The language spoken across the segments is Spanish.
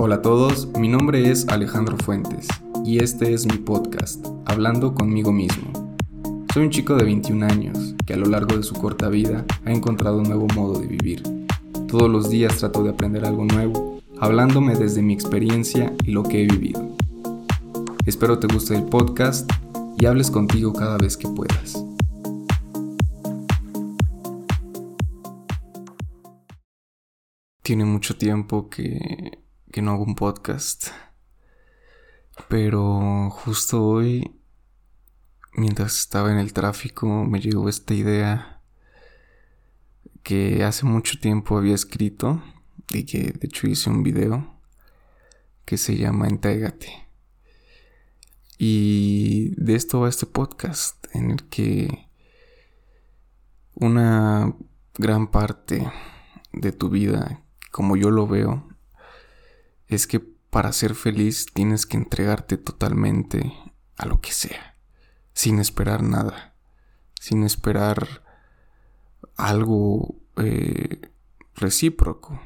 Hola a todos, mi nombre es Alejandro Fuentes y este es mi podcast, Hablando conmigo mismo. Soy un chico de 21 años que a lo largo de su corta vida ha encontrado un nuevo modo de vivir. Todos los días trato de aprender algo nuevo, hablándome desde mi experiencia y lo que he vivido. Espero te guste el podcast y hables contigo cada vez que puedas. Tiene mucho tiempo que, que no hago un podcast. Pero justo hoy, mientras estaba en el tráfico, me llegó esta idea que hace mucho tiempo había escrito y que de hecho hice un video que se llama Entrégate. Y de esto va este podcast en el que una gran parte de tu vida, como yo lo veo, es que para ser feliz tienes que entregarte totalmente a lo que sea, sin esperar nada, sin esperar algo eh, recíproco.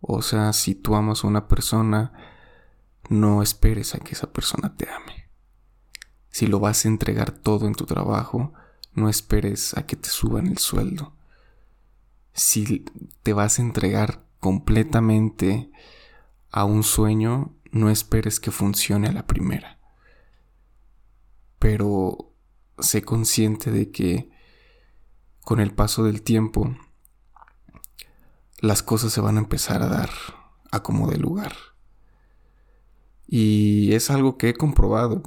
O sea, si tú amas a una persona, no esperes a que esa persona te ame. Si lo vas a entregar todo en tu trabajo, no esperes a que te suban el sueldo. Si te vas a entregar completamente a un sueño, no esperes que funcione a la primera. Pero sé consciente de que con el paso del tiempo las cosas se van a empezar a dar a como de lugar. Y es algo que he comprobado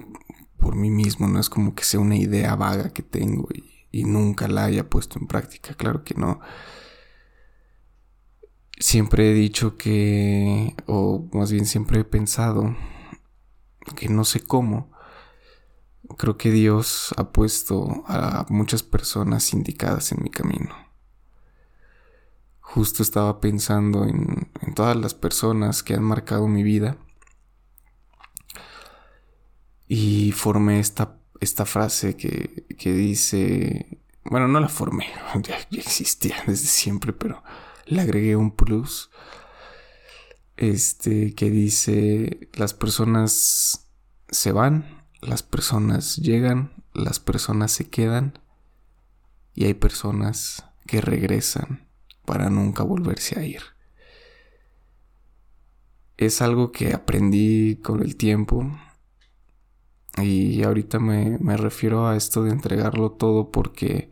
por mí mismo, no es como que sea una idea vaga que tengo y, nunca la haya puesto en práctica, claro que no. Siempre he dicho que, o más bien siempre he pensado, que no sé cómo, creo que Dios ha puesto a muchas personas indicadas en mi camino. Justo estaba pensando en, en todas las personas que han marcado mi vida y formé esta, esta frase que, que dice, bueno, no la formé, ya, existía desde siempre, pero le agregué un plus, este, que dice, las personas se van, las personas llegan, las personas se quedan y hay personas que regresan para nunca volverse a ir. Es algo que aprendí con el tiempo y ahorita me, refiero a esto de entregarlo todo porque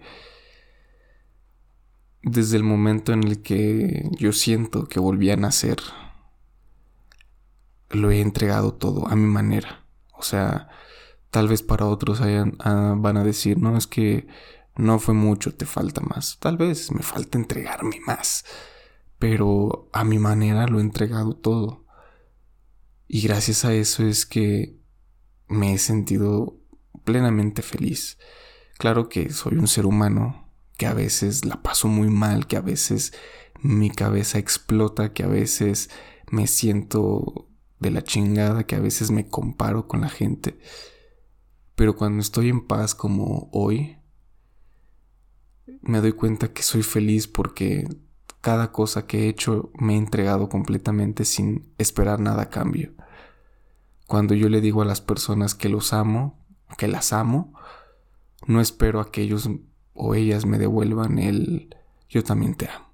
desde el momento en el que yo siento que volví a nacer, lo he entregado todo a mi manera. O sea, tal vez para otros ah, van a decir, no, es que no fue mucho, te falta más. Tal vez me falta entregarme más. Pero a mi manera lo he entregado todo. Y gracias a eso es que me he sentido plenamente feliz. Claro que soy un ser humano, que a veces la paso muy mal, que a veces mi cabeza explota, que a veces me siento de la chingada, que a veces me comparo con la gente. Pero cuando estoy en paz como hoy, me doy cuenta que soy feliz porque cada cosa que he hecho me he entregado completamente sin esperar nada a cambio. Cuando yo le digo a las personas que los amo, que las amo, no espero a que ellos o ellas me devuelvan el yo también te amo.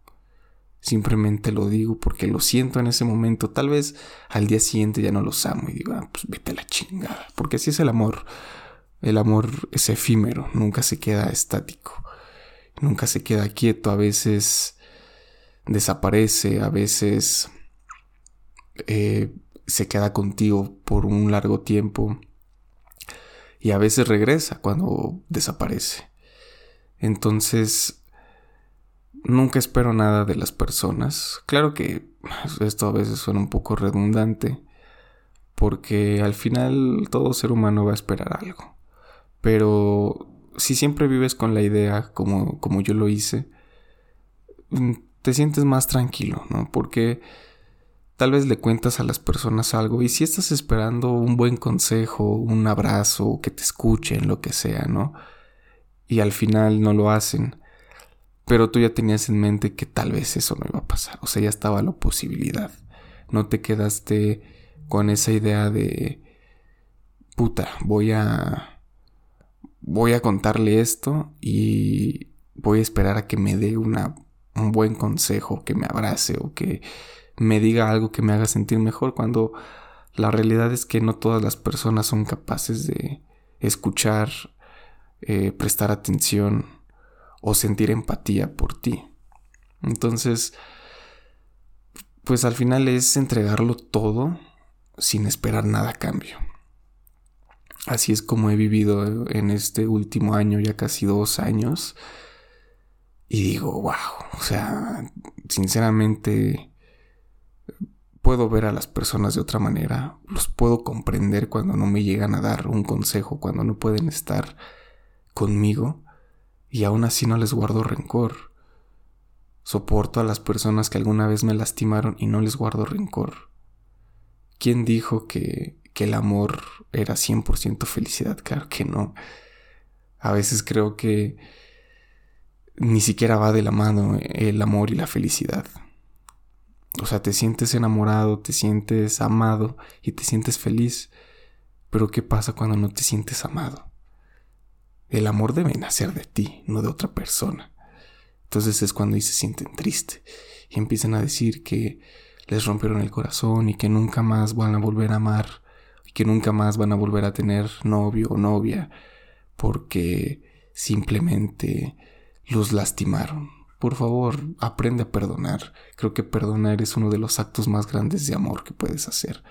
Simplemente lo digo porque lo siento en ese momento. Tal vez al día siguiente ya no los amo y digo, ah, pues vete a la chingada. Porque así es el amor. El amor es efímero, nunca se queda estático, nunca se queda quieto, a veces desaparece, a veces eh, se queda contigo por un largo tiempo y a veces regresa cuando desaparece. Entonces, nunca espero nada de las personas. Claro que esto a veces suena un poco redundante, porque al final todo ser humano va a esperar algo. Pero si siempre vives con la idea, como, como yo lo hice, mm, te sientes más tranquilo, ¿no? Porque Tal vez le cuentas a las personas algo y si estás esperando un buen consejo, un abrazo, que te escuchen, lo que sea, ¿no? Y al final no lo hacen. Pero tú ya tenías en mente que tal vez eso no iba a pasar. O sea, ya estaba la posibilidad. no te quedaste con esa idea de puta, voy a voy a contarle esto y voy a esperar a que me dé una, un buen consejo, que me abrace o que me diga algo que me haga sentir mejor cuando la realidad es que no todas las personas son capaces de escuchar, eh, prestar atención o sentir empatía por ti. Entonces, pues al final es entregarlo todo sin esperar nada a cambio. Así es como he vivido en este último año, ya casi dos años. Y digo, wow, o sea, sinceramente puedo ver a las personas de otra manera, los puedo comprender cuando no me llegan a dar un consejo, cuando no pueden estar conmigo, y aún así no les guardo rencor. Soporto a las personas que alguna vez me lastimaron y no les guardo rencor. ¿Quién dijo que, que el amor era 100% felicidad? Claro que no. A veces creo que ni siquiera va de la mano el amor y la felicidad. O sea, te sientes enamorado, te sientes amado y te sientes feliz. Pero ¿qué pasa cuando no te sientes amado? El amor debe nacer de ti, no de otra persona. Entonces es cuando se sienten tristes y empiezan a decir que les rompieron el corazón y que nunca más van a volver a amar y que nunca más van a volver a tener novio o novia porque simplemente los lastimaron. Por favor, aprende a perdonar. Creo que perdonar es uno de los actos más grandes de amor que puedes hacer.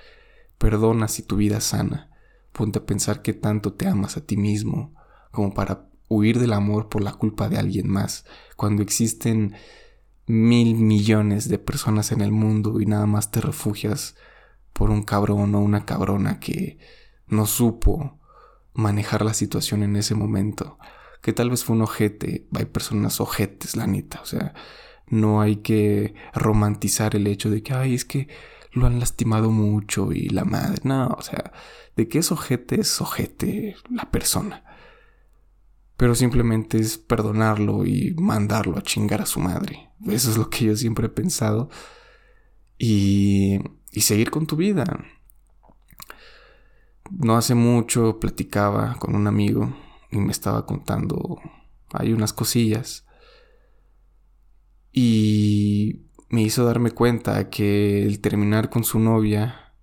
Perdona si tu vida sana. Ponte a pensar que tanto te amas a ti mismo como para huir del amor por la culpa de alguien más, cuando existen mil millones de personas en el mundo y nada más te refugias por un cabrón o una cabrona que no supo manejar la situación en ese momento que tal vez fue un ojete, hay personas ojetes, la neta, o sea, no hay que romantizar el hecho de que, ay, es que lo han lastimado mucho y la madre, no, o sea, de que es ojete es ojete la persona. Pero simplemente es perdonarlo y mandarlo a chingar a su madre. Eso es lo que yo siempre he pensado. Y, y seguir con tu vida. No hace mucho platicaba con un amigo y me estaba contando hay unas cosillas y me hizo darme cuenta que el terminar con su novia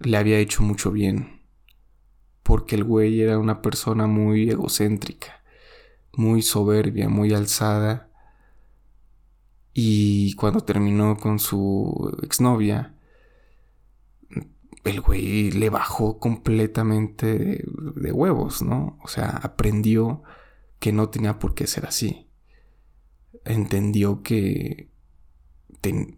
le había hecho mucho bien porque el güey era una persona muy egocéntrica, muy soberbia, muy alzada y cuando terminó con su exnovia el güey le bajó completamente de, huevos, ¿no? O sea, aprendió que no tenía por qué ser así. Entendió que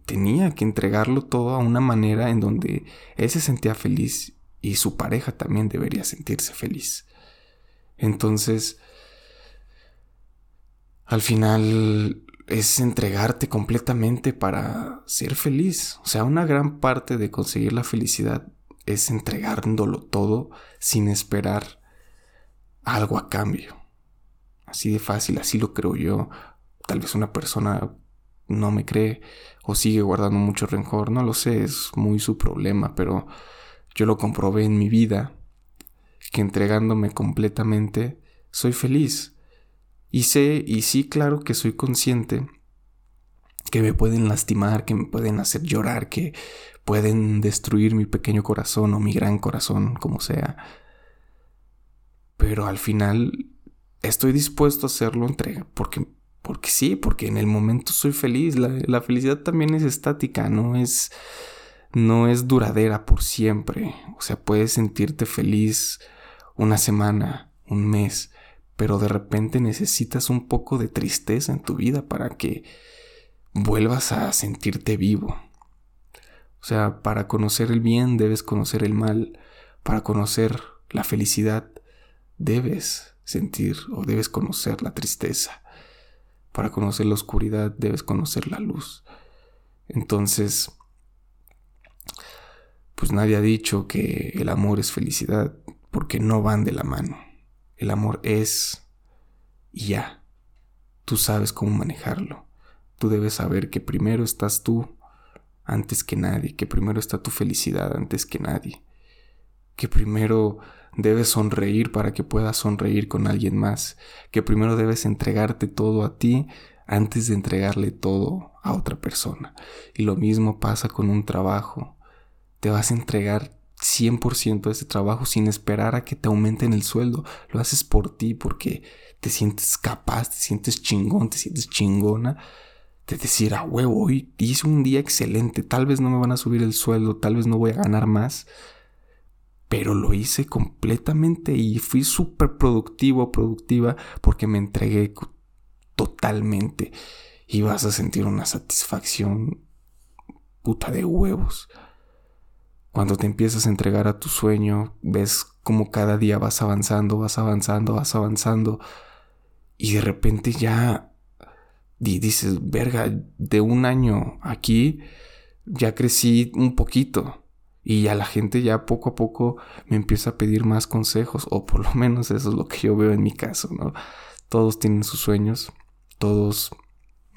tenía que entregarlo todo a una manera en donde él se sentía feliz y su pareja también debería sentirse feliz. Entonces, al final es entregarte completamente para ser feliz. O sea, una gran parte de conseguir la felicidad es entregándolo todo sin esperar algo a cambio. Así de fácil, así lo creo yo. Tal vez una persona no me cree o sigue guardando mucho rencor, no lo sé, es muy su problema, pero yo lo comprobé en mi vida, que entregándome completamente soy feliz. Y sé, y sí, claro que soy consciente que me pueden lastimar, que me pueden hacer llorar, que pueden destruir mi pequeño corazón o mi gran corazón, como sea. Pero al final estoy dispuesto a hacerlo entrega, porque, porque sí, porque en el momento soy feliz. La, la felicidad también es estática, no es, no es duradera por siempre. O sea, puedes sentirte feliz una semana, un mes, pero de repente necesitas un poco de tristeza en tu vida para que vuelvas a sentirte vivo. O sea, para conocer el bien debes conocer el mal. Para conocer la felicidad debes sentir o debes conocer la tristeza. Para conocer la oscuridad debes conocer la luz. Entonces, pues nadie ha dicho que el amor es felicidad porque no van de la mano. El amor es y ya. Tú sabes cómo manejarlo. Tú debes saber que primero estás tú antes que nadie, que primero está tu felicidad antes que nadie, que primero debes sonreír para que puedas sonreír con alguien más, que primero debes entregarte todo a ti antes de entregarle todo a otra persona. Y lo mismo pasa con un trabajo. Te vas a entregar 100% de ese trabajo sin esperar a que te aumenten el sueldo. Lo haces por ti porque te sientes capaz, te sientes chingón, te sientes chingona de decir, a huevo, hoy hice un día excelente, tal vez no me van a subir el sueldo, tal vez no voy a ganar más, pero lo hice completamente y fui súper productivo, productiva, porque me entregué totalmente y vas a sentir una satisfacción puta de huevos. Cuando te empiezas a entregar a tu sueño, ves como cada día vas avanzando, vas avanzando, vas avanzando y de repente ya dices, verga, de un año aquí ya crecí un poquito. Y a la gente ya poco a poco me empieza a pedir más consejos, o por lo menos eso es lo que yo veo en mi caso, ¿no? Todos tienen sus sueños, todos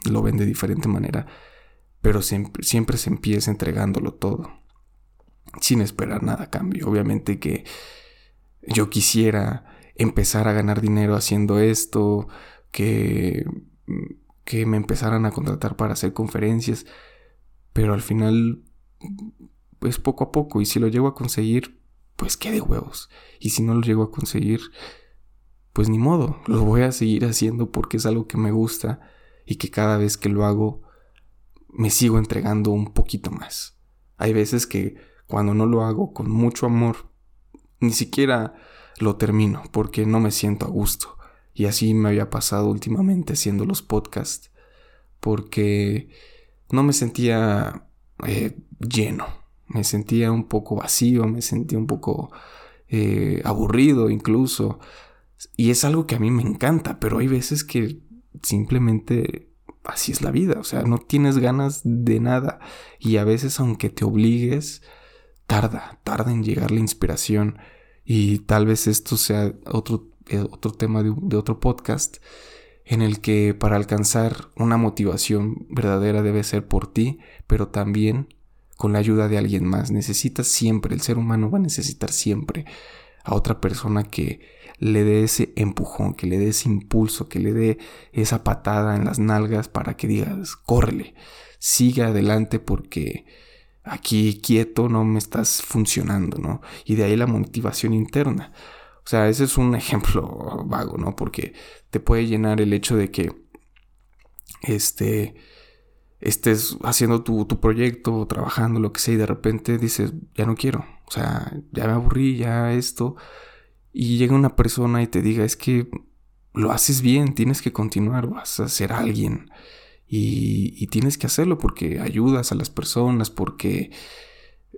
lo ven de diferente manera, pero siempre, siempre se empieza entregándolo todo, sin esperar nada a cambio. Obviamente que yo quisiera empezar a ganar dinero haciendo esto, que que me empezaran a contratar para hacer conferencias, pero al final, pues poco a poco, y si lo llego a conseguir, pues qué de huevos, y si no lo llego a conseguir, pues ni modo, lo voy a seguir haciendo porque es algo que me gusta y que cada vez que lo hago, me sigo entregando un poquito más. Hay veces que cuando no lo hago con mucho amor, ni siquiera lo termino porque no me siento a gusto. Y así me había pasado últimamente haciendo los podcasts, porque no me sentía eh, lleno, me sentía un poco vacío, me sentía un poco eh, aburrido incluso. Y es algo que a mí me encanta, pero hay veces que simplemente así es la vida, o sea, no tienes ganas de nada y a veces aunque te obligues, tarda, tarda en llegar la inspiración y tal vez esto sea otro eh, otro tema de, otro podcast, en el que para alcanzar una motivación verdadera debe ser por ti, pero también con la ayuda de alguien más. Necesitas siempre, el ser humano va a necesitar siempre a otra persona que le dé ese empujón, que le dé ese impulso, que le dé esa patada en las nalgas para que digas, córrele, sigue adelante porque aquí quieto no me estás funcionando, ¿no? Y de ahí la motivación interna. O sea, ese es un ejemplo vago, ¿no? Porque te puede llenar el hecho de que este, estés haciendo tu, tu proyecto, trabajando, lo que sea, y de repente dices, ya no quiero. O sea, ya me aburrí, ya esto. Y llega una persona y te diga, es que lo haces bien, tienes que continuar, vas a ser alguien. Y, tienes que hacerlo porque ayudas a las personas, porque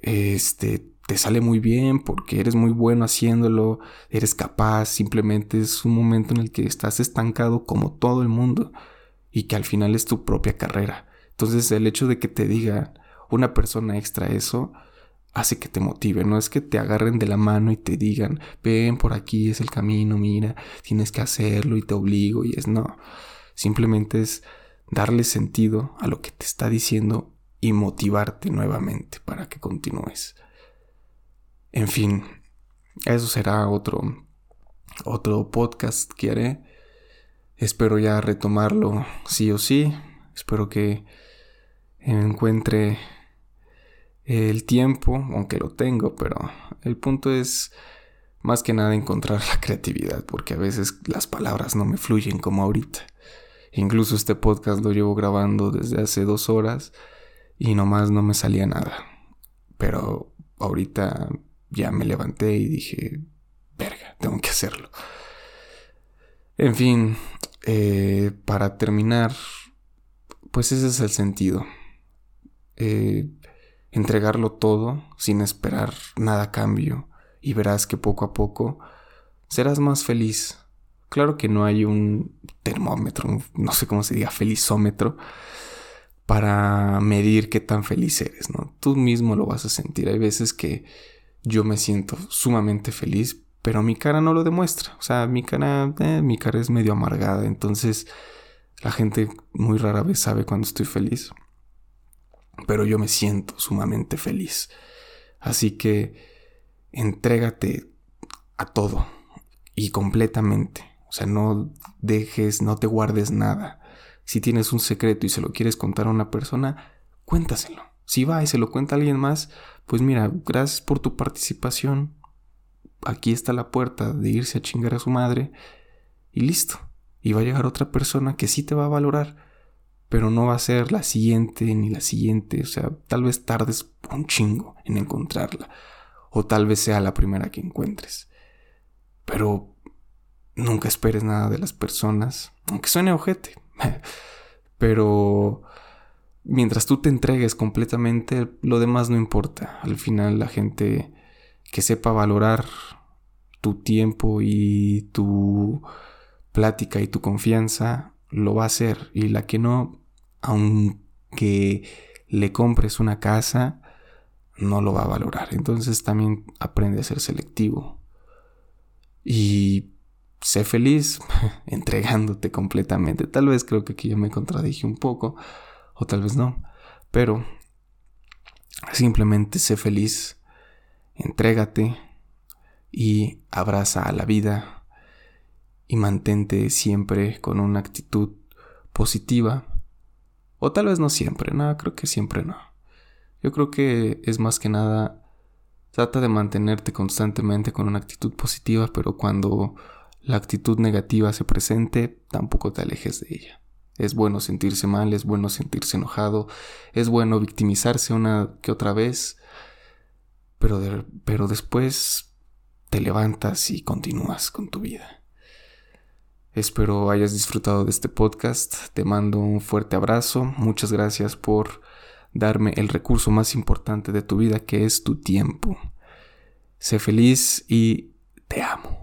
este, te sale muy bien, porque eres muy bueno haciéndolo, eres capaz, simplemente es un momento en el que estás estancado como todo el mundo y que al final es tu propia carrera. Entonces el hecho de que te diga una persona extra eso hace que te motive, no es que te agarren de la mano y te digan, ven por aquí es el camino, mira, tienes que hacerlo y te obligo y es no, simplemente es darle sentido a lo que te está diciendo y motivarte nuevamente para que continúes. En fin, eso será otro, otro podcast que haré. Espero ya retomarlo sí o sí. Espero que encuentre el tiempo, aunque lo tengo, pero el punto es más que nada encontrar la creatividad, porque a veces las palabras no me fluyen como ahorita. Incluso este podcast lo llevo grabando desde hace dos horas y nomás no me salía nada. Pero ahorita ya me levanté y dije, verga, tengo que hacerlo. En fin, eh, para terminar, pues ese es el sentido. Eh, entregarlo todo sin esperar nada a cambio y verás que poco a poco serás más feliz. Claro que no hay un termómetro, no sé cómo se diga, felizómetro, para medir qué tan feliz eres, ¿no? Tú mismo lo vas a sentir. Hay veces que yo me siento sumamente feliz, pero mi cara no lo demuestra. O sea, mi cara, eh, mi cara es medio amargada, entonces la gente muy rara vez sabe cuando estoy feliz. pero yo me siento sumamente feliz. Así que entrégate a todo y completamente. O sea, no dejes, no te guardes nada. Si tienes un secreto y se lo quieres contar a una persona, cuéntaselo. Si va y se lo cuenta a alguien más, pues mira, gracias por tu participación. Aquí está la puerta de irse a chingar a su madre y listo. Y va a llegar otra persona que sí te va a valorar, pero no va a ser la siguiente ni la siguiente. O sea, tal vez tardes un chingo en encontrarla. O tal vez sea la primera que encuentres. Pero nunca esperes nada de las personas, aunque suene ojete. pero mientras tú te entregues completamente, lo demás no importa. Al final la gente que sepa valorar tu tiempo y tu plática y tu confianza lo va a hacer y la que no, aunque le compres una casa, no lo va a valorar. Entonces también aprende a ser selectivo y sé feliz entregándote completamente. Tal vez creo que aquí ya me contradije un poco o tal vez no, pero simplemente sé feliz, entrégate y abraza a la vida y mantente siempre con una actitud positiva. O tal vez no siempre, no, creo que siempre no. Yo creo que es más que nada, trata de mantenerte constantemente con una actitud positiva, pero cuando la actitud negativa se presente, tampoco te alejes de ella. Es bueno sentirse mal, es bueno sentirse enojado, es bueno victimizarse una que otra vez, pero, pero después te levantas y continúas con tu vida. Espero hayas disfrutado de este podcast. Te mando un fuerte abrazo. Muchas gracias por darme el recurso más importante de tu vida que es tu tiempo. Sé feliz y te amo.